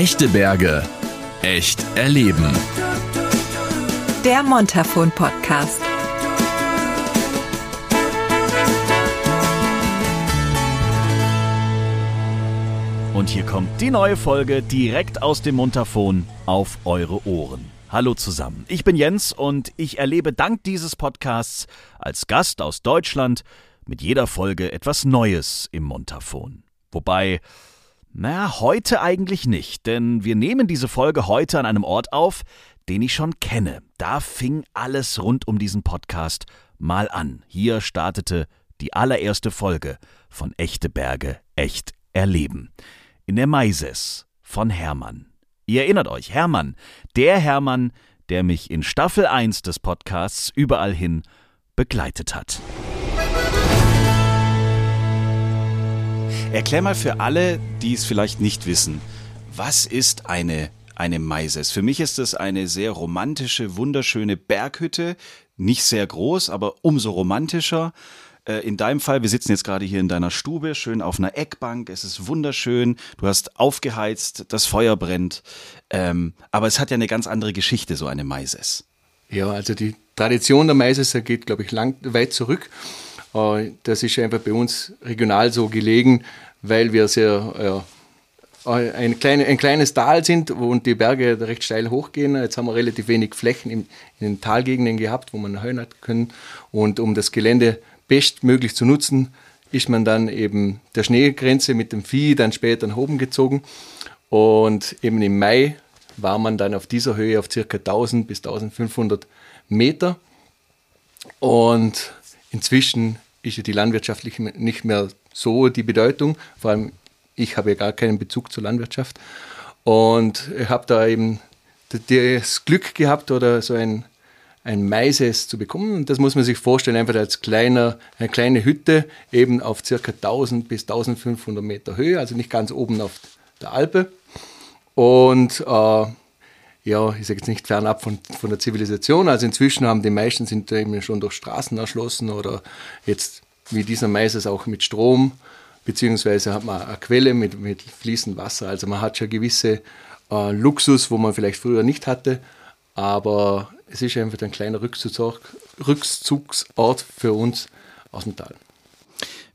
Echte Berge. Echt erleben. Der Montafon Podcast. Und hier kommt die neue Folge direkt aus dem Montafon auf eure Ohren. Hallo zusammen, ich bin Jens und ich erlebe dank dieses Podcasts als Gast aus Deutschland mit jeder Folge etwas Neues im Montafon. Wobei, na, heute eigentlich nicht, denn wir nehmen diese Folge heute an einem Ort auf, den ich schon kenne. Da fing alles rund um diesen Podcast mal an. Hier startete die allererste Folge von Echte Berge, echt erleben. In der Maises von Hermann. Ihr erinnert euch, Hermann, der Hermann, der mich in Staffel 1 des Podcasts überall hin begleitet hat. Erklär mal für alle, die es vielleicht nicht wissen, was ist eine, eine Maises? Für mich ist es eine sehr romantische, wunderschöne Berghütte, nicht sehr groß, aber umso romantischer. Äh, in deinem Fall, wir sitzen jetzt gerade hier in deiner Stube, schön auf einer Eckbank, es ist wunderschön, du hast aufgeheizt, das Feuer brennt, ähm, aber es hat ja eine ganz andere Geschichte, so eine Maises. Ja, also die Tradition der Maises geht, glaube ich, lang, weit zurück. Äh, das ist einfach bei uns regional so gelegen, weil wir sehr ja, ein, kleine, ein kleines Tal sind und die Berge recht steil hochgehen. Jetzt haben wir relativ wenig Flächen in, in den Talgegenden gehabt, wo man heuen hat können. Und um das Gelände bestmöglich zu nutzen, ist man dann eben der Schneegrenze mit dem Vieh dann später nach oben gezogen. Und eben im Mai war man dann auf dieser Höhe auf ca. 1000 bis 1500 Meter. Und inzwischen ist ja die landwirtschaftliche nicht mehr so die Bedeutung. Vor allem ich habe ja gar keinen Bezug zur Landwirtschaft. Und ich habe da eben das Glück gehabt oder so ein, ein Maises zu bekommen. Und das muss man sich vorstellen, einfach als kleiner, eine kleine Hütte, eben auf ca. 1000 bis 1500 Meter Höhe, also nicht ganz oben auf der Alpe. Und äh, ja, ich sage jetzt nicht fernab von, von der Zivilisation. Also inzwischen haben die meisten sind eben schon durch Straßen erschlossen oder jetzt wie dieser Mais auch mit Strom, beziehungsweise hat man eine Quelle mit, mit fließendem Wasser. Also man hat schon gewisse äh, Luxus, wo man vielleicht früher nicht hatte, aber es ist einfach ein kleiner Rückzugsort, Rückzugsort für uns aus dem Tal.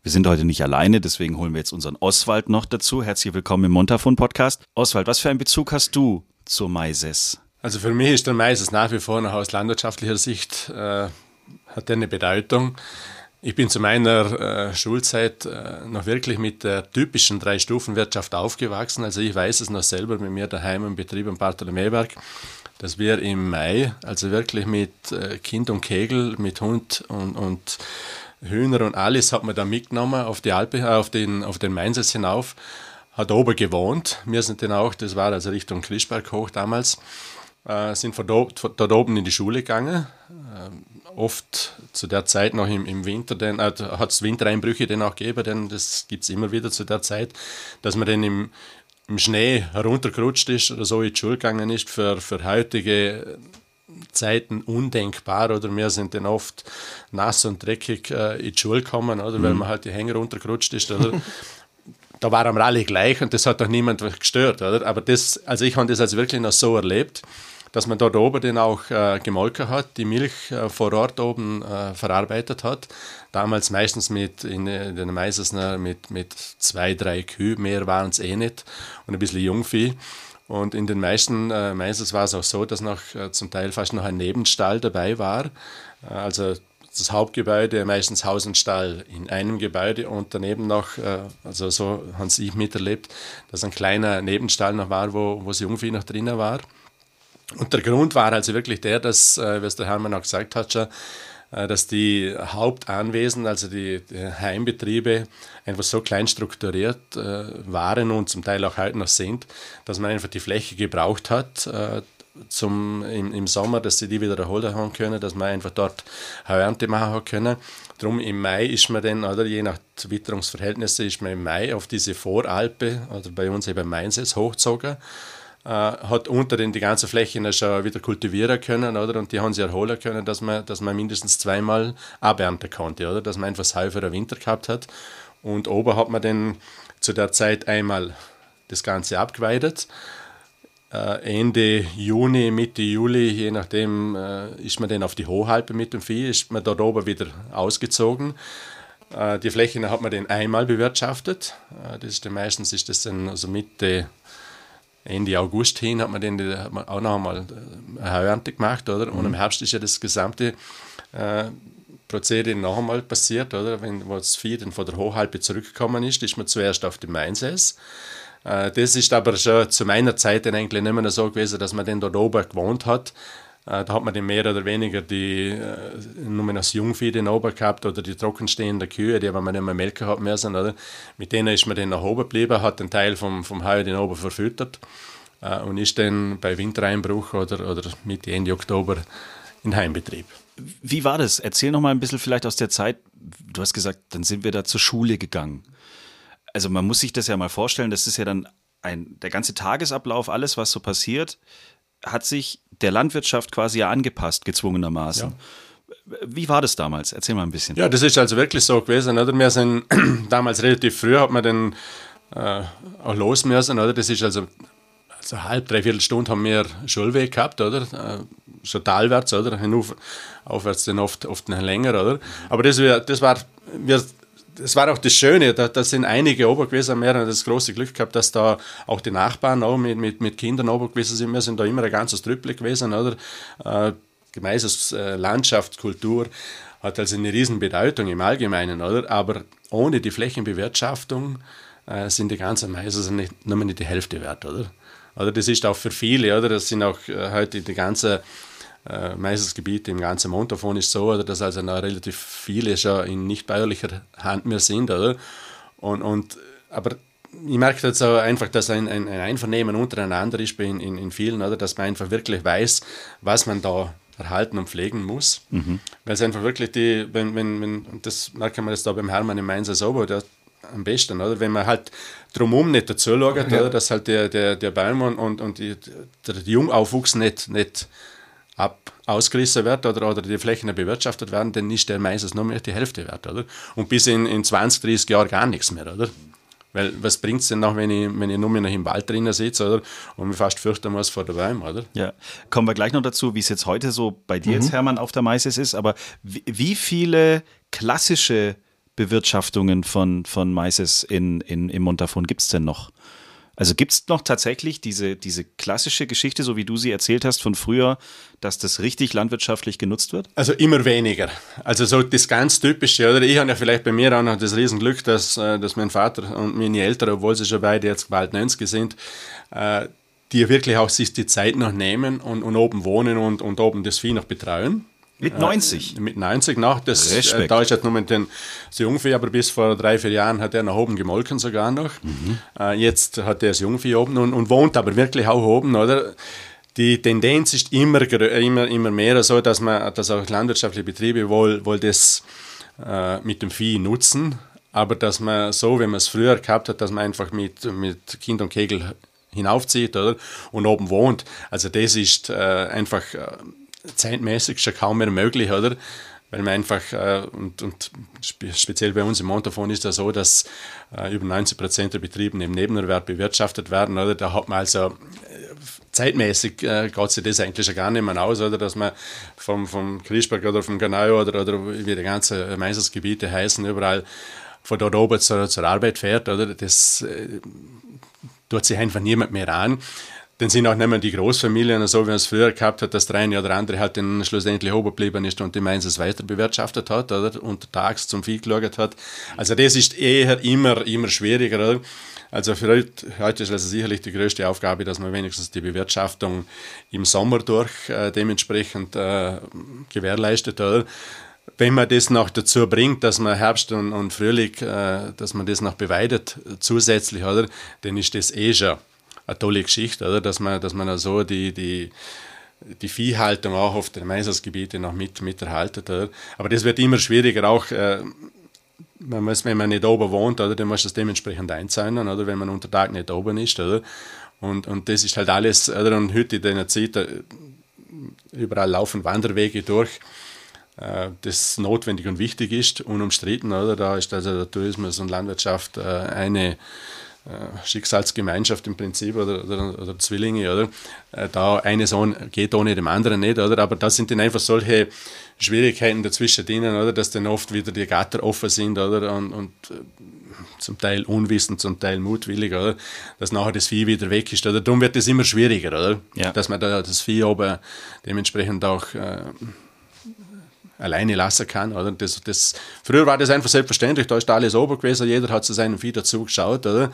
Wir sind heute nicht alleine, deswegen holen wir jetzt unseren Oswald noch dazu. Herzlich willkommen im Montafon Podcast. Oswald, was für einen Bezug hast du zur Maises? Also für mich ist der Maises nach wie vor noch aus landwirtschaftlicher Sicht äh, hat eine Bedeutung. Ich bin zu meiner äh, Schulzeit äh, noch wirklich mit der typischen Drei-Stufen-Wirtschaft aufgewachsen. Also ich weiß es noch selber mit mir daheim im Betrieb am Bartholomäberg, dass wir im Mai, also wirklich mit äh, Kind und Kegel, mit Hund und, und Hühner und alles hat man da mitgenommen auf die Alpe, äh, auf den, auf den Mainsitz hinauf hat oben gewohnt. Wir sind dann auch, das war also Richtung Krischberg hoch damals, äh, sind von dort, von dort, oben in die Schule gegangen. Äh, oft zu der Zeit noch im, im Winter, äh, hat es Wintereinbrüche dann auch gegeben, denn das gibt es immer wieder zu der Zeit, dass man dann im, im Schnee heruntergerutscht ist oder so in die Schule gegangen ist, für, für heutige Zeiten undenkbar oder wir sind dann oft nass und dreckig äh, in die Schule gekommen, oder, weil mhm. man halt die Hänge runtergerutscht ist. Oder, da waren wir alle gleich und das hat doch niemand gestört, oder? Aber das, also ich habe das also wirklich noch so erlebt, dass man dort oben dann auch äh, gemolken hat, die Milch äh, vor Ort oben äh, verarbeitet hat. Damals meistens mit, in, in den meistens mit, mit zwei, drei Kühe, mehr waren es eh nicht und ein bisschen Jungvieh. Und in den meisten äh, meistens war es auch so, dass noch äh, zum Teil fast noch ein Nebenstall dabei war. Äh, also das Hauptgebäude, meistens Haus und Stall in einem Gebäude und daneben noch, äh, also so haben sie miterlebt, dass ein kleiner Nebenstall noch war, wo, wo das Jungvieh noch drinnen war. Und der Grund war also wirklich der, dass, äh, was der Hermann auch gesagt hat, schon, äh, dass die Hauptanwesen, also die, die Heimbetriebe, einfach so klein strukturiert waren und zum Teil auch heute noch sind, dass man einfach die Fläche gebraucht hat, zum, im, im Sommer, dass sie die wieder erholen haben können, dass man einfach dort Ernte machen können. Darum im Mai ist man dann, oder je nach Witterungsverhältnisse, ist man im Mai auf diese Voralpe, oder bei uns eben Mainz jetzt, hochgezogen. Äh, hat unter den die ganze Fläche schon wieder kultivieren können, oder? Und die haben sie erholen können, dass man, dass man mindestens zweimal abernten konnte, oder? Dass man einfach Heu für den Winter gehabt hat. Und oben hat man dann zu der Zeit einmal das Ganze abgeweidet Ende Juni, Mitte Juli, je nachdem, äh, ist man dann auf die Hochhalpe mit dem Vieh, ist man dort oben wieder ausgezogen. Äh, die Flächen hat man dann einmal bewirtschaftet. Das ist dann meistens ist das dann also Mitte Ende August hin hat man, den, hat man auch noch einmal eine Heuernte gemacht, oder? Und im mhm. Herbst ist ja das gesamte äh, Prozedere noch einmal passiert, oder? Wenn das Vieh dann von der Hochhalbe zurückgekommen ist, ist man zuerst auf dem Mainsaß. Äh, das ist aber schon zu meiner Zeit eigentlich nicht mehr so gewesen, dass man dann dort oben gewohnt hat. Äh, da hat man dann mehr oder weniger die, äh, nur das Jungvieh den oben gehabt oder die trockenstehenden Kühe, die man nicht mehr melken hat müssen. Oder? Mit denen ist man dann nach oben geblieben, hat einen Teil vom, vom Heu den oben verfüttert und ist dann bei Wintereinbruch oder, oder Mitte, Ende Oktober in Heimbetrieb. Wie war das? Erzähl noch mal ein bisschen vielleicht aus der Zeit. Du hast gesagt, dann sind wir da zur Schule gegangen also man muss sich das ja mal vorstellen, das ist ja dann ein, der ganze Tagesablauf, alles, was so passiert, hat sich der Landwirtschaft quasi ja angepasst, gezwungenermaßen. Ja. Wie war das damals? Erzähl mal ein bisschen. Ja, das ist also wirklich so gewesen. Oder? Wir sind damals relativ früh, hat man dann äh, auch los müssen. Oder? Das ist also, also halb, dreiviertel Stunde haben wir Schulweg gehabt, oder? Äh, schon talwärts, oder? Hinauf, aufwärts dann oft, oft noch länger, oder? Aber das, das war, wir das war auch das Schöne, da, da sind einige ober gewesen, wir das große Glück gehabt, dass da auch die Nachbarn auch mit, mit, mit Kindern ober gewesen sind. Wir sind da immer ein ganzes Trüppel gewesen, oder? Äh, Gemeises äh, Kultur hat also eine riesen Bedeutung im Allgemeinen, oder? Aber ohne die Flächenbewirtschaftung äh, sind die ganzen Mais also nicht, nur nicht die Hälfte wert, oder? Oder das ist auch für viele, oder? Das sind auch äh, heute die ganze äh, meistens Gebiete im ganzen Montafon ist so, oder, dass also noch relativ viele schon in nicht bäuerlicher Hand mehr sind. Oder? Und, und, aber ich merke jetzt auch einfach, dass ein, ein, ein Einvernehmen untereinander ist in, in, in vielen, oder? dass man einfach wirklich weiß, was man da erhalten und pflegen muss. Mhm. Weil es einfach wirklich die, wenn, wenn, wenn, das merken wir jetzt da beim Hermann im Mainzer so, der, am besten, oder? Wenn man halt drumherum nicht dazu schaut, ja. oder? dass halt der, der, der Baum und, und, und die, der Jungaufwuchs nicht, nicht ab ausgerissen wird oder, oder die Flächen bewirtschaftet werden, dann ist der meistens nur mehr die Hälfte wert, oder? Und bis in, in 20, 30 Jahren gar nichts mehr, oder? Weil was bringt es denn noch, wenn ich, wenn ich nur noch im Wald drinnen sitze, oder? Und mich fast fürchten muss vor der Bäume, oder? Ja. Kommen wir gleich noch dazu, wie es jetzt heute so bei dir mhm. jetzt, Hermann, auf der Maises ist. Aber wie, wie viele klassische Bewirtschaftungen von, von Maises in, in, im Montafon gibt es denn noch? Also gibt es noch tatsächlich diese, diese klassische Geschichte, so wie du sie erzählt hast von früher, dass das richtig landwirtschaftlich genutzt wird? Also immer weniger. Also so das ganz Typische, oder ich habe ja vielleicht bei mir auch noch das Riesenglück, dass, äh, dass mein Vater und meine Eltern, obwohl sie schon beide jetzt bald 90 sind, äh, die wirklich auch sich die Zeit noch nehmen und, und oben wohnen und, und oben das Vieh noch betreuen. Mit 90? Äh, mit 90 noch. Das, äh, da ist jetzt nur den das Jungvieh, aber bis vor drei, vier Jahren hat er nach oben gemolken sogar noch. Mhm. Äh, jetzt hat er das Jungvieh oben und, und, wohnt aber wirklich auch oben, oder? Die Tendenz ist immer, immer, immer mehr so, dass, man, dass auch landwirtschaftliche Betriebe wohl, wohl das äh, mit dem Vieh nutzen, aber dass man so, wie man es früher gehabt hat, dass man einfach mit, mit Kind und Kegel hinaufzieht oder? und oben wohnt. Also das ist äh, einfach äh, zeitmäßig schon kaum mehr möglich, oder? Weil man einfach, äh, und, und speziell bei uns im Montafon ist das so, dass äh, über 90 Prozent der Betriebe im Nebenerwerb bewirtschaftet werden, oder? Da hat man also äh, zeitmäßig äh, geht sich das eigentlich schon gar nicht mehr aus, oder? Dass man vom, vom Kriesberg oder vom Ganau oder, oder wie die ganzen Meistersgebiete heißen, überall von dort oben zur, zur Arbeit fährt, oder? Das äh, tut sich einfach niemand mehr an dann sind auch nicht mehr die Großfamilien, so wie man es früher gehabt hat, dass der eine oder andere halt dann schlussendlich oben geblieben ist und die Mainz weiter bewirtschaftet hat oder untertags zum Vieh geschaut hat. Also das ist eher immer, immer schwieriger. Oder? Also für heute, heute ist also sicherlich die größte Aufgabe, dass man wenigstens die Bewirtschaftung im Sommer durch äh, dementsprechend äh, gewährleistet. Oder? Wenn man das noch dazu bringt, dass man Herbst und, und Frühling, äh, dass man das noch beweidet zusätzlich, oder, dann ist das eh schon eine tolle Geschichte, oder? Dass man, dass man so die, die, die Viehhaltung auch auf den Meisersgebieten noch mit, mit erhaltet. Oder? Aber das wird immer schwieriger, auch äh, man muss, wenn man nicht oben wohnt, oder, dann muss das dementsprechend einzahlen, oder wenn man unter Tag nicht oben ist. Oder? Und, und das ist halt alles, oder? und heute in der Zeit, äh, überall laufen Wanderwege durch, äh, das notwendig und wichtig ist, unumstritten. Oder? Da ist also der Tourismus und Landwirtschaft äh, eine Schicksalsgemeinschaft im Prinzip oder, oder, oder Zwillinge, oder? Äh, da eine Sohn geht ohne dem anderen nicht, oder? Aber da sind dann einfach solche Schwierigkeiten dazwischen denen, oder? Dass dann oft wieder die Gatter offen sind, oder? Und, und äh, zum Teil unwissend, zum Teil mutwillig, oder? Dass nachher das Vieh wieder weg ist, oder? Darum wird es immer schwieriger, oder? Ja. Dass man da das Vieh oben dementsprechend auch äh, alleine lassen kann. Oder? Das, das, früher war das einfach selbstverständlich, da ist alles oben gewesen, jeder hat zu seinem Vieh dazu geschaut. Oder?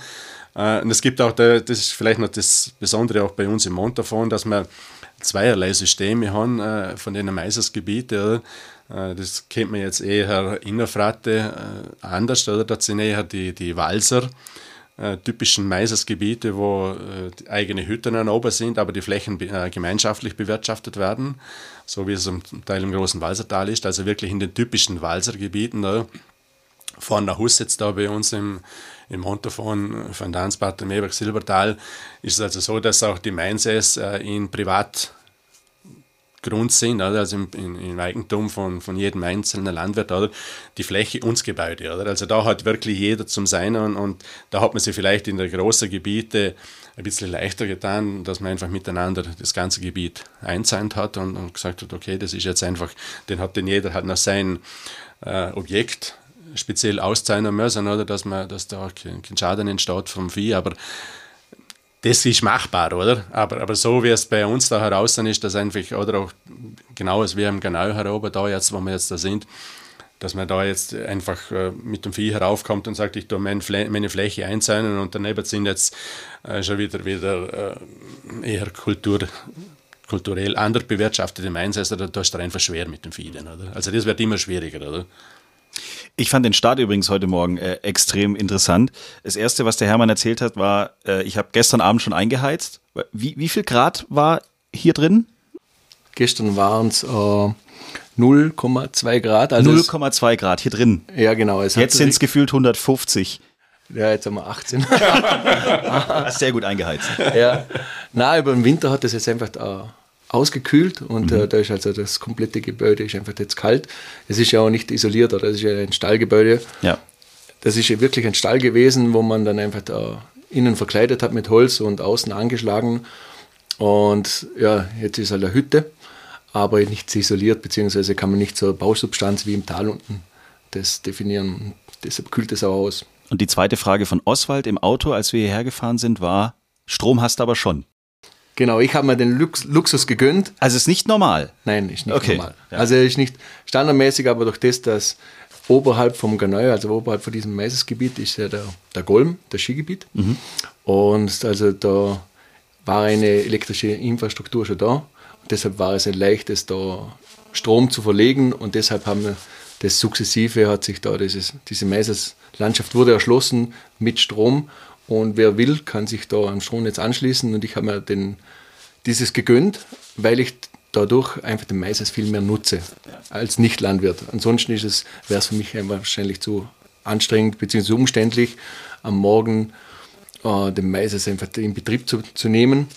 Äh, und es gibt auch, das ist vielleicht noch das Besondere auch bei uns im Montafon, dass wir zweierlei Systeme haben äh, von den Meisersgebieten. Äh, das kennt man jetzt eher innerfratte anders, oder? Das sind eher die, die Walser äh, typischen Maisersgebiete, wo äh, eigene Hütten an oben sind, aber die Flächen äh, gemeinschaftlich bewirtschaftet werden, so wie es zum Teil im großen Walsertal ist, also wirklich in den typischen Walsergebieten. Ne? Von der Hus jetzt da bei uns im, im Montafon, von Dansbad, Meberg, Silbertal, ist es also so, dass auch die Mainses äh, in Privat Grund sind, oder? also im, im, im, Eigentum von, von jedem einzelnen Landwirt, oder? die Fläche und das Gebäude. Oder? Also da hat wirklich jeder zum Seinen und, und da hat man sich vielleicht in der großen Gebiete ein bisschen leichter getan, dass man einfach miteinander das ganze Gebiet einzahnt hat und, und gesagt hat, okay, das ist jetzt einfach, den hat den jeder hat nach sein äh, Objekt speziell auszahlen müssen, oder dass man, dass da kein, kein Schaden entsteht vom Vieh, aber das ist machbar, oder? Aber, aber so wie es bei uns da heraus ist, dass einfach, oder auch genau als wir im Genau heroben da jetzt, wo wir jetzt da sind, dass man da jetzt einfach äh, mit dem Vieh heraufkommt und sagt, ich tue mein Flä meine Fläche einzäunen und daneben sind jetzt äh, schon wieder, wieder äh, eher Kultur, kulturell anders bewirtschaftete Mainsätze, da, ist es einfach schwer mit dem Vieh. Oder? Also das wird immer schwieriger, oder? Ich fand den Start übrigens heute Morgen äh, extrem interessant. Das erste, was der Hermann erzählt hat, war, äh, ich habe gestern Abend schon eingeheizt. Wie, wie viel Grad war hier drin? Gestern waren es äh, 0,2 Grad. Also 0,2 Grad hier drin. Ja, genau. jetzt sind es gefühlt 150. Ja, jetzt haben wir 18. sehr gut eingeheizt. Ja. Na, über den Winter hat das jetzt einfach äh, ausgekühlt und mhm. äh, da ist also das komplette Gebäude ist einfach jetzt kalt. Es ist ja auch nicht isoliert, oder? Es ist ja ein Stallgebäude. Ja. Das ist ja wirklich ein Stall gewesen, wo man dann einfach da innen verkleidet hat mit Holz und außen angeschlagen. Und ja, jetzt ist halt eine Hütte, aber nicht isoliert, beziehungsweise kann man nicht so Bausubstanz wie im Tal unten das definieren. Deshalb kühlt es auch aus. Und die zweite Frage von Oswald im Auto, als wir hierher gefahren sind, war: Strom hast du aber schon. Genau, ich habe mir den Lux Luxus gegönnt. Also ist nicht normal? Nein, ist nicht okay. normal. Ja. Also ist nicht standardmäßig, aber durch das, dass oberhalb vom Ganeu, also oberhalb von diesem Meisesgebiet, ist ja der, der Golm, das Skigebiet. Mhm. Und also da war eine elektrische Infrastruktur schon da. Und deshalb war es ein leichtes, da Strom zu verlegen. Und deshalb haben wir das sukzessive, hat sich da dieses, diese Meiseslandschaft wurde erschlossen mit Strom. Und wer will, kann sich da am Stromnetz anschließen. Und ich habe mir den, dieses gegönnt, weil ich dadurch einfach den Mais viel mehr nutze als Nicht-Landwirt. Ansonsten wäre es für mich wahrscheinlich zu anstrengend bzw. umständlich, am Morgen äh, den Mais einfach in Betrieb zu, zu nehmen.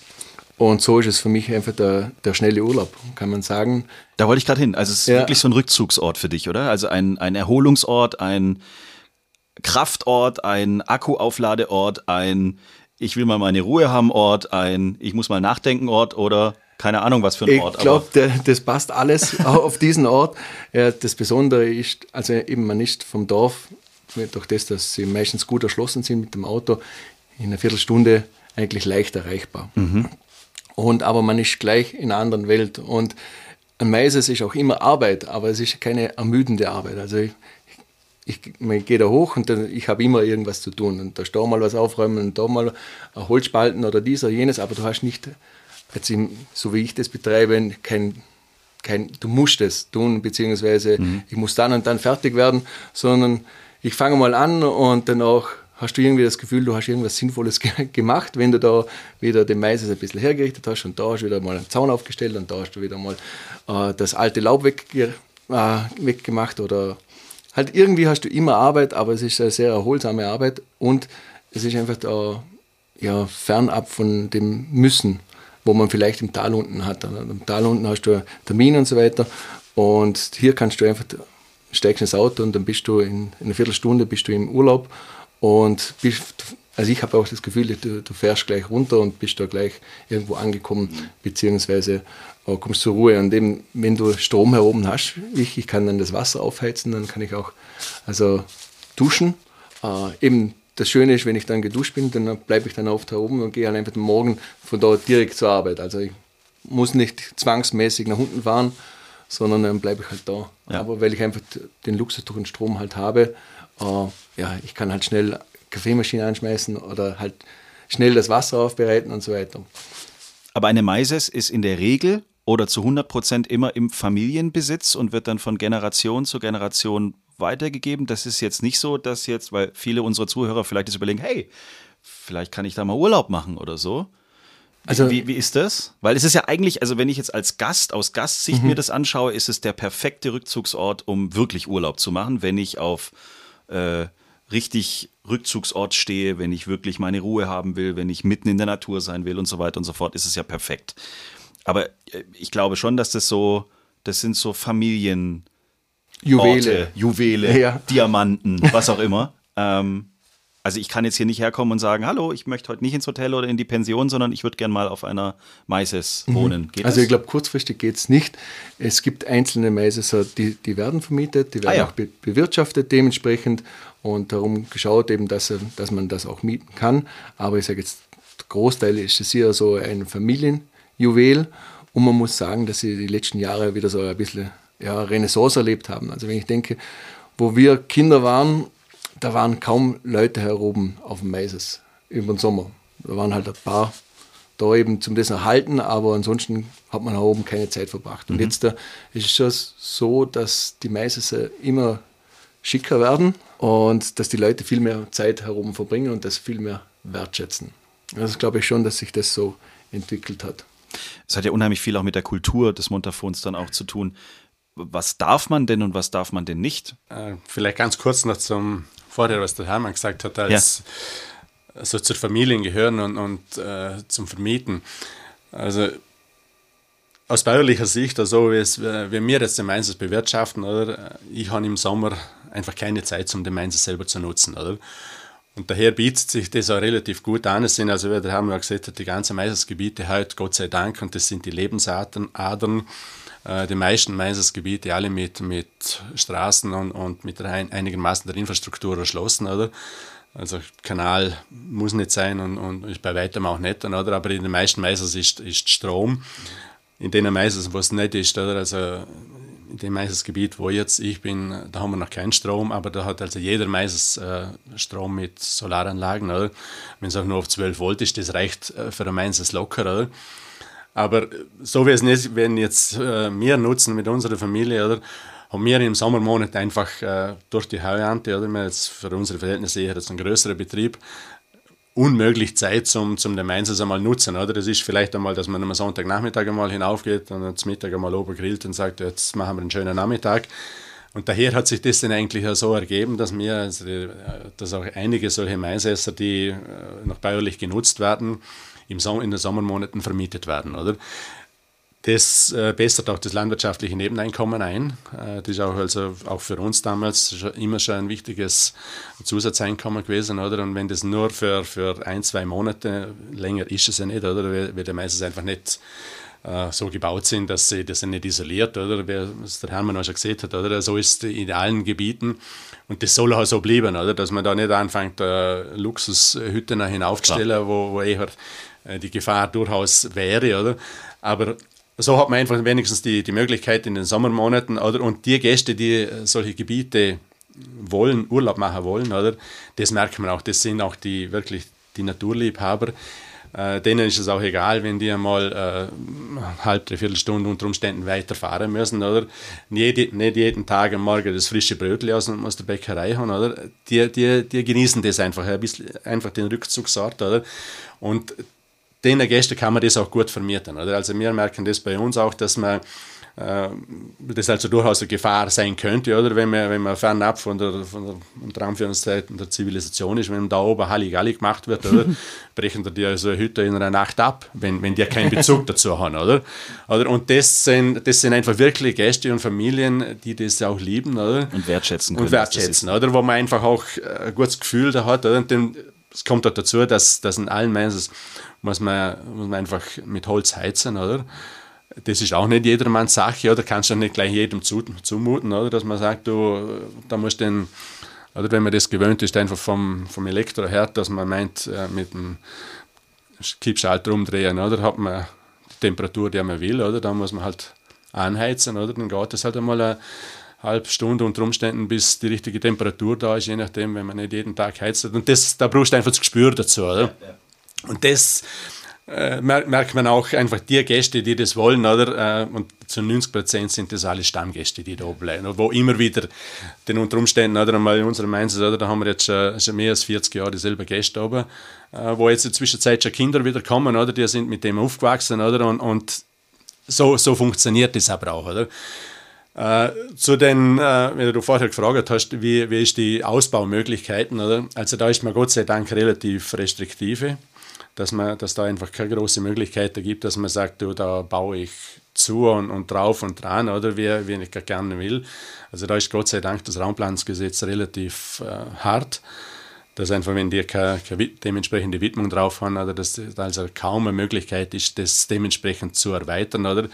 Und so ist es für mich einfach der, der schnelle Urlaub, kann man sagen. Da wollte ich gerade hin. Also es ist ja. wirklich so ein Rückzugsort für dich, oder? Also ein, ein Erholungsort, ein Kraftort, ein Akkuaufladeort, ein ich will mal meine Ruhe haben Ort, ein ich muss mal nachdenken Ort oder keine Ahnung was für ein ich Ort. Ich glaube, das passt alles auf diesen Ort. Ja, das Besondere ist, also eben man ist vom Dorf, durch das, dass sie meistens gut erschlossen sind mit dem Auto, in einer Viertelstunde eigentlich leicht erreichbar. Mhm. Und aber man ist gleich in einer anderen Welt. Und ein Meises ist auch immer Arbeit, aber es ist keine ermüdende Arbeit. Also ich, ich, ich gehe da hoch und dann, ich habe immer irgendwas zu tun. Und da steht mal was aufräumen und da mal ein Holzspalten oder dies oder jenes, aber du hast nicht, jetzt in, so wie ich das betreibe, kein, kein, du musst es tun, beziehungsweise mhm. ich muss dann und dann fertig werden, sondern ich fange mal an und dann auch hast du irgendwie das Gefühl, du hast irgendwas Sinnvolles ge gemacht, wenn du da wieder den Mais ein bisschen hergerichtet hast und da hast du wieder mal einen Zaun aufgestellt und da hast du wieder mal äh, das alte Laub wegge äh, weggemacht oder halt irgendwie hast du immer Arbeit, aber es ist eine sehr erholsame Arbeit und es ist einfach da, ja, fernab von dem Müssen, wo man vielleicht im Tal unten hat. Im Tal unten hast du Termine und so weiter und hier kannst du einfach, steigst ins Auto und dann bist du in, in einer Viertelstunde bist du im Urlaub und bist also ich habe auch das Gefühl, du, du, fährst gleich runter und bist da gleich irgendwo angekommen, beziehungsweise äh, kommst zur Ruhe. Und eben, wenn du Strom hier oben hast, ich, ich kann dann das Wasser aufheizen, dann kann ich auch also duschen. Äh, eben das Schöne ist, wenn ich dann geduscht bin, dann bleibe ich dann oft da oben und gehe halt einfach morgen von dort direkt zur Arbeit. Also ich muss nicht zwangsmäßig nach unten fahren, sondern dann bleibe ich halt da. Ja. Aber weil ich einfach den Luxus durch den Strom halt habe, äh, ja, ich kann halt schnell Kaffeemaschine anschmeißen oder halt schnell das Wasser aufbereiten und so weiter. Aber eine Maises ist in der Regel oder zu 100 Prozent immer im Familienbesitz und wird dann von Generation zu Generation weitergegeben. Das ist jetzt nicht so, dass jetzt, weil viele unserer Zuhörer vielleicht jetzt überlegen, hey, vielleicht kann ich da mal Urlaub machen oder so. Also, wie, wie ist das? Weil es ist ja eigentlich, also wenn ich jetzt als Gast, aus Gastsicht mhm. mir das anschaue, ist es der perfekte Rückzugsort, um wirklich Urlaub zu machen, wenn ich auf äh, richtig Rückzugsort stehe, wenn ich wirklich meine Ruhe haben will, wenn ich mitten in der Natur sein will und so weiter und so fort, ist es ja perfekt. Aber äh, ich glaube schon, dass das so, das sind so Familien. Juwele. Juwele, ja. Diamanten, was auch immer. ähm, also ich kann jetzt hier nicht herkommen und sagen, hallo, ich möchte heute nicht ins Hotel oder in die Pension, sondern ich würde gerne mal auf einer Maises mhm. wohnen. Geht also das? ich glaube, kurzfristig geht es nicht. Es gibt einzelne Maises, die, die werden vermietet, die werden ah, ja. auch be bewirtschaftet dementsprechend und darum geschaut eben, dass, dass man das auch mieten kann. Aber ich sage jetzt, Großteil ist es hier so ein Familienjuwel und man muss sagen, dass sie die letzten Jahre wieder so ein bisschen ja, Renaissance erlebt haben. Also wenn ich denke, wo wir Kinder waren, da waren kaum Leute oben auf dem Maises über den Sommer. Da waren halt ein paar da eben zum das erhalten, aber ansonsten hat man hier oben keine Zeit verbracht. Und mhm. jetzt da äh, ist es schon so, dass die Maises immer schicker werden und dass die Leute viel mehr Zeit herum verbringen und das viel mehr wertschätzen. Also glaube ich schon, dass sich das so entwickelt hat. Es hat ja unheimlich viel auch mit der Kultur des Montafons dann auch zu tun. Was darf man denn und was darf man denn nicht? Äh, vielleicht ganz kurz noch zum vorher, was der Hermann gesagt hat, als ja. also zur Familie gehören und, und äh, zum Vermieten. Also aus bäuerlicher Sicht, also wie, es, wie wir jetzt den Mainz bewirtschaften, oder? ich habe im Sommer einfach keine Zeit, um den Mainz selber zu nutzen. Oder? Und daher bietet sich das auch relativ gut an. Es sind also, wie der Hermann gesagt die ganzen Meisersgebiete heute, Gott sei Dank, und das sind die Lebensadern, äh, die meisten Meisersgebiete alle mit, mit Straßen und, und mit rein, einigermaßen der Infrastruktur erschlossen, oder? Also Kanal muss nicht sein und, und ist bei weitem auch nicht, oder? Aber in den meisten Meisers ist, ist Strom. In den Meisers, wo es nicht ist, oder? Also dem Meisersgebiet, wo jetzt ich bin, da haben wir noch keinen Strom, aber da hat also jeder Meisers äh, Strom mit Solaranlagen? Wenn es auch nur auf 12 Volt ist, das reicht äh, für ein Meisers locker? Aber so wie es nicht, wenn jetzt äh, wir nutzen mit unserer Familie, oder, haben wir im Sommermonat einfach äh, durch die Heuernte, oder, jetzt für unsere Verhältnisse eher jetzt ein größerer Betrieb, unmöglich Zeit zum, zum den Mainzers einmal nutzen. Oder? Das ist vielleicht einmal, dass man am Sonntagnachmittag einmal hinaufgeht und zum Mittag einmal oben grillt und sagt, jetzt machen wir einen schönen Nachmittag. Und daher hat sich das dann eigentlich so ergeben, dass wir, also, dass auch einige solche Mainzesser, die äh, noch bäuerlich genutzt werden, im Sommer, in den Sommermonaten vermietet werden. Oder? Das äh, bessert auch das landwirtschaftliche Nebeneinkommen ein. Äh, das ist auch, also auch für uns damals schon, immer schon ein wichtiges Zusatzeinkommen gewesen. Oder? Und wenn das nur für, für ein, zwei Monate, länger ist es ja nicht, oder? wird ja meistens einfach nicht äh, so gebaut sind, dass sie das nicht isoliert, oder? Wie es der Hermann auch schon gesehen hat, oder? So ist es in allen Gebieten. Und das soll auch so bleiben, oder? Dass man da nicht anfängt, äh, Luxushütten hinaufzustellen, wo, wo eher äh, die Gefahr durchaus wäre, oder? Aber so hat man einfach wenigstens die, die Möglichkeit in den Sommermonaten, oder? Und die Gäste, die äh, solche Gebiete wollen, Urlaub machen wollen, oder? Das merkt man auch. Das sind auch die wirklich die Naturliebhaber. Äh, denen ist es auch egal, wenn die einmal äh, halb, dreiviertel Stunde unter Umständen weiterfahren müssen, oder? Nicht, nicht jeden Tag am Morgen das frische Brötchen aus, aus der Bäckerei haben, oder? Die, die, die genießen das einfach, ein bisschen, einfach den Rückzugsort, oder? Und den Gästen kann man das auch gut vermieten. Oder? Also wir merken das bei uns auch, dass man äh, das also durchaus eine Gefahr sein könnte, oder wenn man, wenn man fernab von der, von der Anführungszeichen der Zivilisation ist, wenn da oben Halligalli gemacht wird, oder, brechen die also eine Hütte in einer Nacht ab, wenn, wenn die keinen Bezug dazu haben, oder? oder? Und das sind, das sind einfach wirklich Gäste und Familien, die das auch lieben, oder? Und wertschätzen können. Und wertschätzen, oder? Wo man einfach auch ein gutes Gefühl da hat, oder? Und den, es kommt auch dazu, dass, dass in allen Mainzes muss man, muss man einfach mit Holz heizen, oder? Das ist auch nicht jedermanns Sache, oder? Kannst du nicht gleich jedem zumuten, oder? Dass man sagt, du, da musst du den, oder wenn man das gewöhnt ist, einfach vom, vom Elektroherd, dass man meint, äh, mit dem Kippschalter umdrehen, oder? Hat man die Temperatur, die man will, oder? Da muss man halt anheizen, oder? Dann geht das halt einmal eine halbe Stunde unter Umständen, bis die richtige Temperatur da ist, je nachdem, wenn man nicht jeden Tag heizt. Und das, da brauchst du einfach das Gespür dazu, oder? Ja, ja. Und das äh, merkt man auch einfach die Gäste, die das wollen, oder? Äh, und zu 90 Prozent sind das alle Stammgäste, die da bleiben, wo immer wieder den unter Umständen, oder einmal in unserem Einsatz, oder, da haben wir jetzt schon, schon mehr als 40 Jahre dieselbe Gäste aber äh, wo jetzt in der Zwischenzeit schon Kinder wieder kommen, oder? Die sind mit dem aufgewachsen, oder? Und, und so, so funktioniert das aber auch, oder? Äh, zu den, äh, wenn du vorher gefragt hast, wie, wie ist die Ausbaumöglichkeiten, oder? Also da ist man Gott sei Dank relativ restriktive, dass man, dass da einfach keine große Möglichkeit gibt, dass man sagt, du, da baue ich zu und, und drauf und dran, oder wie, wie ich gerne will. Also da ist Gott sei Dank das Raumplanungsgesetz relativ äh, hart dass einfach, wenn die keine, keine dementsprechende Widmung drauf haben, oder dass das also kaum eine Möglichkeit ist, das dementsprechend zu erweitern, oder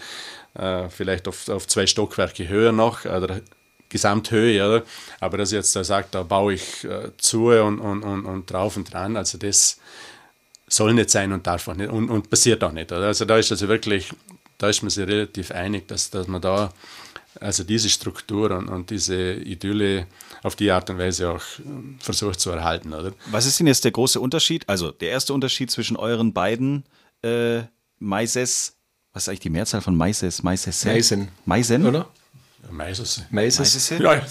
äh, vielleicht auf, auf zwei Stockwerke höher noch, oder Gesamthöhe, oder? aber dass jetzt da sagt, da baue ich äh, zu und, und, und, und drauf und dran, also das soll nicht sein und darf auch nicht und, und passiert auch nicht. Oder? Also da ist also wirklich, da ist man sich relativ einig, dass, dass man da also diese Struktur und, und diese Idylle auf die Art und Weise auch ähm, versucht zu erhalten. Oder? Was ist denn jetzt der große Unterschied? Also der erste Unterschied zwischen euren beiden äh, Maises, was ist eigentlich die Mehrzahl von Maises? Maises? Meisen. Meisen? Oder? Ja, Maises. Maises. Ja,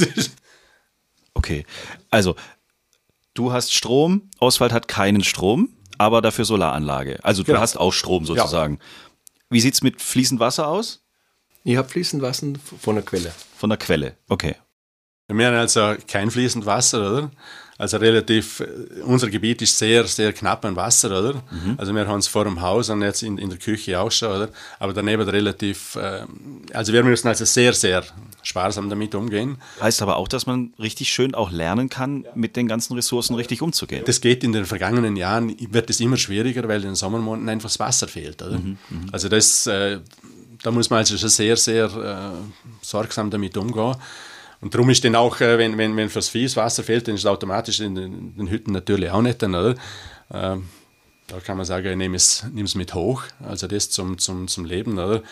okay, also du hast Strom, Oswald hat keinen Strom, aber dafür Solaranlage. Also du genau. hast auch Strom sozusagen. Ja. Wie sieht es mit fließend Wasser aus? Ich habe fließend Wasser von der Quelle. Von der Quelle, okay. Wir haben also kein fließend Wasser, oder? Also relativ, unser Gebiet ist sehr, sehr knapp an Wasser, oder? Mhm. Also wir haben es vor dem Haus und jetzt in, in der Küche auch schon, oder? Aber daneben relativ, äh, also wir müssen also sehr, sehr sparsam damit umgehen. Heißt aber auch, dass man richtig schön auch lernen kann, mit den ganzen Ressourcen richtig umzugehen. Das geht in den vergangenen Jahren, wird es immer schwieriger, weil in den Sommermonaten einfach das Wasser fehlt, oder? Mhm. Mhm. Also das, äh, da muss man also schon sehr, sehr äh, sorgsam damit umgehen. Und darum ist dann auch, äh, wenn, wenn, wenn fürs Vieh das Wasser fehlt, dann ist es automatisch in den, in den Hütten natürlich auch nicht. Dann, oder? Ähm, da kann man sagen, ich nehme es, nehme es mit hoch, also das zum, zum, zum Leben. Oder?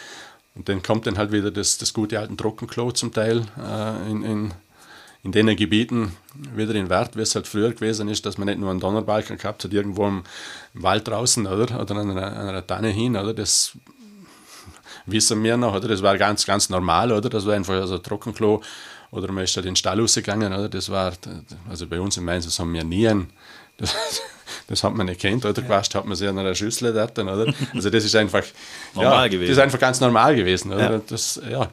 Und dann kommt dann halt wieder das, das gute alte Trockenklo zum Teil äh, in, in, in den Gebieten wieder in Wert, wie es halt früher gewesen ist, dass man nicht nur einen Donnerbalken gehabt hat, irgendwo im, Wald draußen oder, oder an einer, an einer Tanne hin. Oder? Das wissen wir noch, oder? das war ganz, ganz normal, oder? das war einfach so ein Trockenklo oder man ist halt in den Stall rausgegangen, oder? Das war, also bei uns in Mainz, das haben wir nie ein, das, das hat man nicht kennt, oder? Gewascht hat man sich an einer Schüssel dort, oder? Also das ist einfach, normal ja, gewesen. das ist einfach ganz normal gewesen, oder? Ja. Das, ja.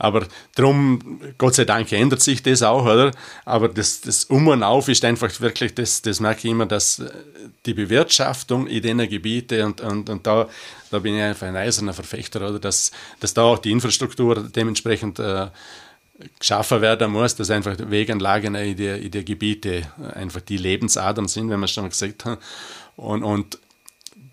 Aber darum, Gott sei Dank ändert sich das auch, oder? Aber das, das Um und Auf ist einfach wirklich, das, das merke ich immer, dass die Bewirtschaftung in den Gebieten und, und, und da, da bin ich einfach ein eiserner Verfechter, oder? Dass, dass da auch die Infrastruktur dementsprechend äh, geschaffen werden muss, dass einfach Weganlagen in die, in die Gebiete einfach die Lebensadern sind, wenn man es schon mal gesagt hat. Und, und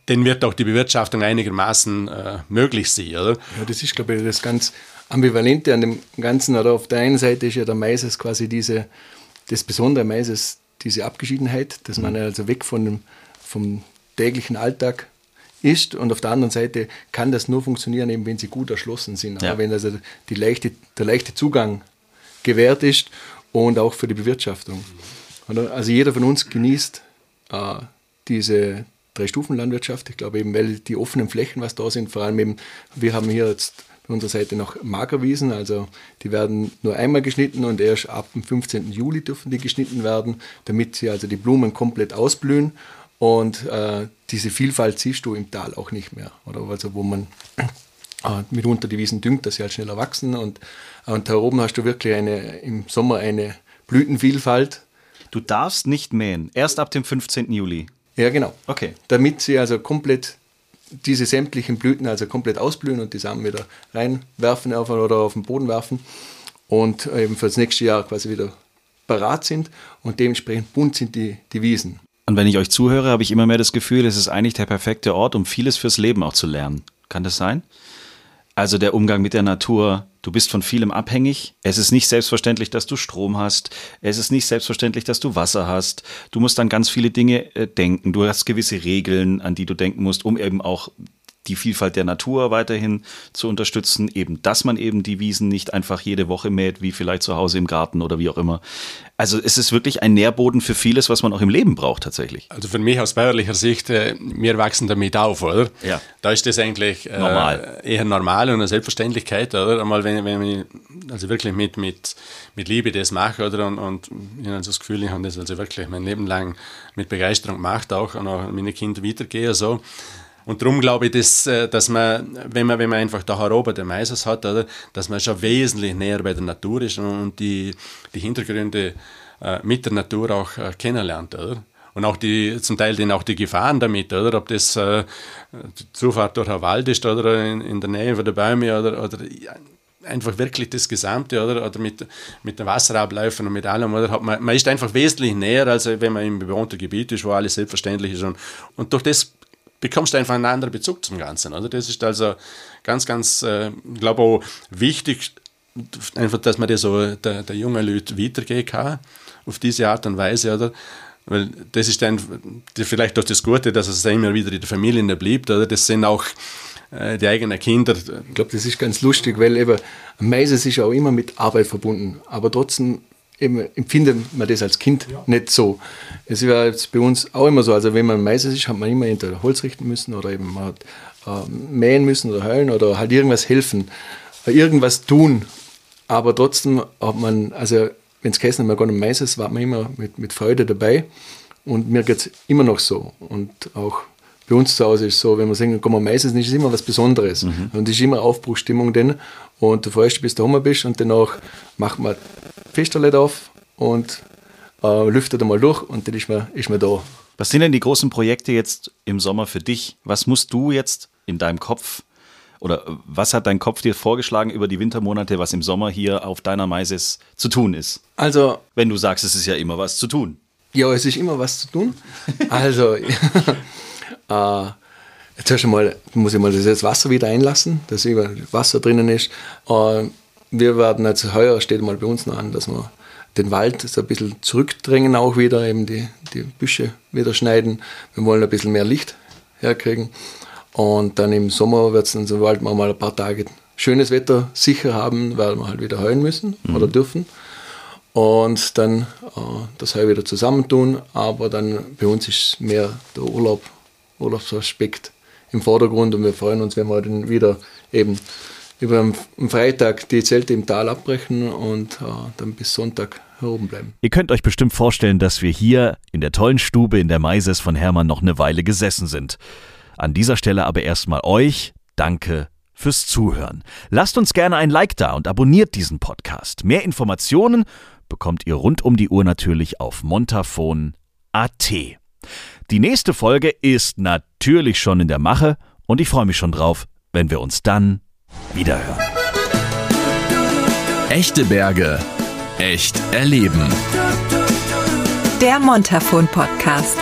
dann wird auch die Bewirtschaftung einigermaßen äh, möglich sein, oder? Ja, das ist, glaube ich, das ganz Ambivalente an dem Ganzen. Oder auf der einen Seite ist ja der Maises quasi diese, das Besondere Maises, diese Abgeschiedenheit, dass man mhm. also weg von dem, vom täglichen Alltag ist und auf der anderen Seite kann das nur funktionieren, eben wenn sie gut erschlossen sind. Ja. wenn also die leichte, der leichte Zugang gewährt ist und auch für die Bewirtschaftung. Also jeder von uns genießt äh, diese Drei-Stufen-Landwirtschaft. Ich glaube eben, weil die offenen Flächen, was da sind, vor allem eben, wir haben hier jetzt auf unserer Seite noch Magerwiesen, also die werden nur einmal geschnitten und erst ab dem 15. Juli dürfen die geschnitten werden, damit sie also die Blumen komplett ausblühen und äh, diese Vielfalt siehst du im Tal auch nicht mehr. Oder also wo man äh, mitunter die Wiesen düngt, dass sie halt schneller wachsen. Und, und da oben hast du wirklich eine, im Sommer eine Blütenvielfalt. Du darfst nicht mähen, erst ab dem 15. Juli. Ja, genau. Okay. Damit sie also komplett diese sämtlichen Blüten also komplett ausblühen und die Samen wieder reinwerfen oder auf den Boden werfen und eben für das nächste Jahr quasi wieder parat sind und dementsprechend bunt sind die, die Wiesen. Und wenn ich euch zuhöre, habe ich immer mehr das Gefühl, es ist eigentlich der perfekte Ort, um vieles fürs Leben auch zu lernen. Kann das sein? Also der Umgang mit der Natur, du bist von vielem abhängig. Es ist nicht selbstverständlich, dass du Strom hast. Es ist nicht selbstverständlich, dass du Wasser hast. Du musst an ganz viele Dinge äh, denken. Du hast gewisse Regeln, an die du denken musst, um eben auch die Vielfalt der Natur weiterhin zu unterstützen, eben, dass man eben die Wiesen nicht einfach jede Woche mäht, wie vielleicht zu Hause im Garten oder wie auch immer. Also es ist wirklich ein Nährboden für vieles, was man auch im Leben braucht tatsächlich. Also für mich aus bäuerlicher Sicht, äh, wir wachsen damit auf, oder? Ja. Da ist das eigentlich äh, Normal. eher normal und eine Selbstverständlichkeit, oder? Einmal wenn, wenn ich also wirklich mit, mit, mit Liebe das mache, oder? Und, und ich habe das Gefühl, ich habe das also wirklich mein Leben lang mit Begeisterung gemacht, auch auch meine Kinder weitergehe, so. Und darum glaube ich, dass, äh, dass man, wenn man, wenn man einfach da den Meisers hat, oder, dass man schon wesentlich näher bei der Natur ist und die, die Hintergründe äh, mit der Natur auch äh, kennenlernt. Oder? Und auch die, zum Teil dann auch die Gefahren damit, oder? Ob das äh, Zufahrt durch einen Wald ist oder in, in der Nähe von der Bäume oder, oder einfach wirklich das Gesamte, oder? Oder mit, mit den Wasserabläufen und mit allem, oder? Man, man ist einfach wesentlich näher, als wenn man im bewohnten Gebiet ist, wo alles selbstverständlich ist. Und, und durch das bekommst du einfach einen anderen Bezug zum Ganzen. Oder? Das ist also ganz, ganz, äh, glaube auch wichtig, einfach, dass man das so der, der jungen Leute weitergehen kann, auf diese Art und Weise, oder? Weil das ist dann vielleicht auch das Gute, dass es immer wieder in der Familie bleibt, oder? Das sind auch äh, die eigenen Kinder. Ich glaube, das ist ganz lustig, weil eben Meises ist auch immer mit Arbeit verbunden, aber trotzdem eben empfindet man das als Kind ja. nicht so. Es war jetzt bei uns auch immer so, also wenn man Meister ist, hat man immer entweder Holz richten müssen oder eben man hat äh, mähen müssen oder heulen oder halt irgendwas helfen, äh, irgendwas tun. Aber trotzdem hat man, also wenn es geheißen hat, man geht am Meister, war man immer mit, mit Freude dabei und mir geht es immer noch so. Und auch bei uns zu Hause ist es so, wenn wir sagen, komm, meistens ist es immer was Besonderes. Mhm. Und es ist immer Aufbruchstimmung denn. Und du freust dich, bis du Hummer bist und danach macht man Fensterle auf und äh, lüftet einmal durch und dann ist man, ist man da. Was sind denn die großen Projekte jetzt im Sommer für dich? Was musst du jetzt in deinem Kopf oder was hat dein Kopf dir vorgeschlagen über die Wintermonate, was im Sommer hier auf deiner Maises zu tun ist? Also, wenn du sagst, es ist ja immer was zu tun. Ja, es ist immer was zu tun. Also, Äh, jetzt erst einmal muss ich mal das Wasser wieder einlassen, dass über Wasser drinnen ist. Äh, wir werden jetzt heuer steht mal bei uns noch an, dass wir den Wald so ein bisschen zurückdrängen auch wieder, eben die, die Büsche wieder schneiden. Wir wollen ein bisschen mehr Licht herkriegen. Und dann im Sommer wird es dann so Wald mal ein paar Tage schönes Wetter sicher haben, weil wir halt wieder heuen müssen mhm. oder dürfen. Und dann äh, das Heu wieder zusammentun. Aber dann bei uns ist mehr der Urlaub Urlaubsaspekt im Vordergrund und wir freuen uns, wenn wir dann wieder eben über am Freitag die Zelte im Tal abbrechen und äh, dann bis Sonntag heroben bleiben. Ihr könnt euch bestimmt vorstellen, dass wir hier in der tollen Stube in der Maises von Hermann noch eine Weile gesessen sind. An dieser Stelle aber erstmal euch Danke fürs Zuhören. Lasst uns gerne ein Like da und abonniert diesen Podcast. Mehr Informationen bekommt ihr rund um die Uhr natürlich auf montafon.at. Die nächste Folge ist natürlich schon in der Mache und ich freue mich schon drauf, wenn wir uns dann wiederhören. Echte Berge, echt erleben. Der Montafon Podcast.